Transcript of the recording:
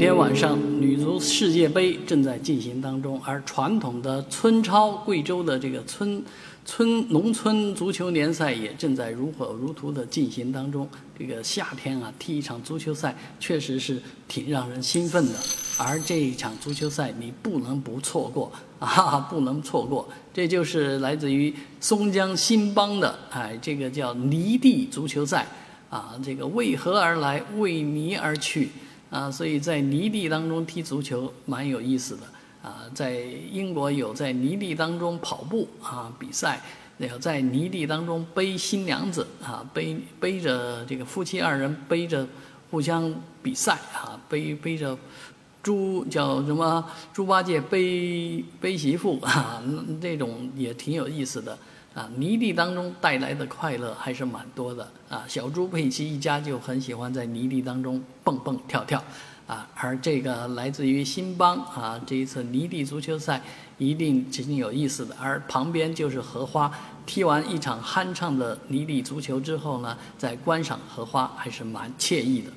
今天晚上，女足世界杯正在进行当中，而传统的村超贵州的这个村村农村足球联赛也正在如火如荼的进行当中。这个夏天啊，踢一场足球赛确实是挺让人兴奋的。而这一场足球赛你不能不错过 啊，不能错过。这就是来自于松江新邦的哎，这个叫泥地足球赛啊，这个为何而来，为泥而去。啊，所以在泥地当中踢足球蛮有意思的啊。在英国有在泥地当中跑步啊比赛，有在泥地当中背新娘子啊，背背着这个夫妻二人背着互相比赛啊，背背着猪叫什么猪八戒背背媳妇啊，这种也挺有意思的。啊，泥地当中带来的快乐还是蛮多的啊。小猪佩奇一家就很喜欢在泥地当中蹦蹦跳跳，啊，而这个来自于新邦啊，这一次泥地足球赛一定挺有意思的。而旁边就是荷花，踢完一场酣畅的泥地足球之后呢，在观赏荷花还是蛮惬意的。